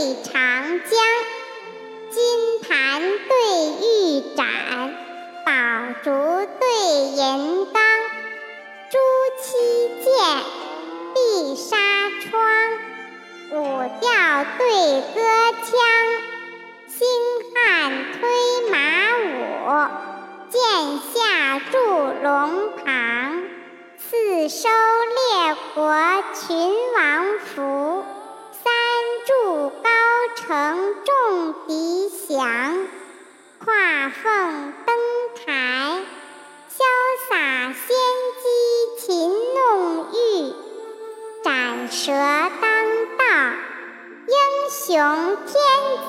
对长江，金盘对玉盏，宝烛对银缸，朱漆剑，碧纱窗，舞调对歌腔，星汉推马舞，剑下祝龙旁，四收列国，群王服。承重吉祥，跨凤登台，潇洒仙姬秦弄玉，斩蛇当道，英雄天。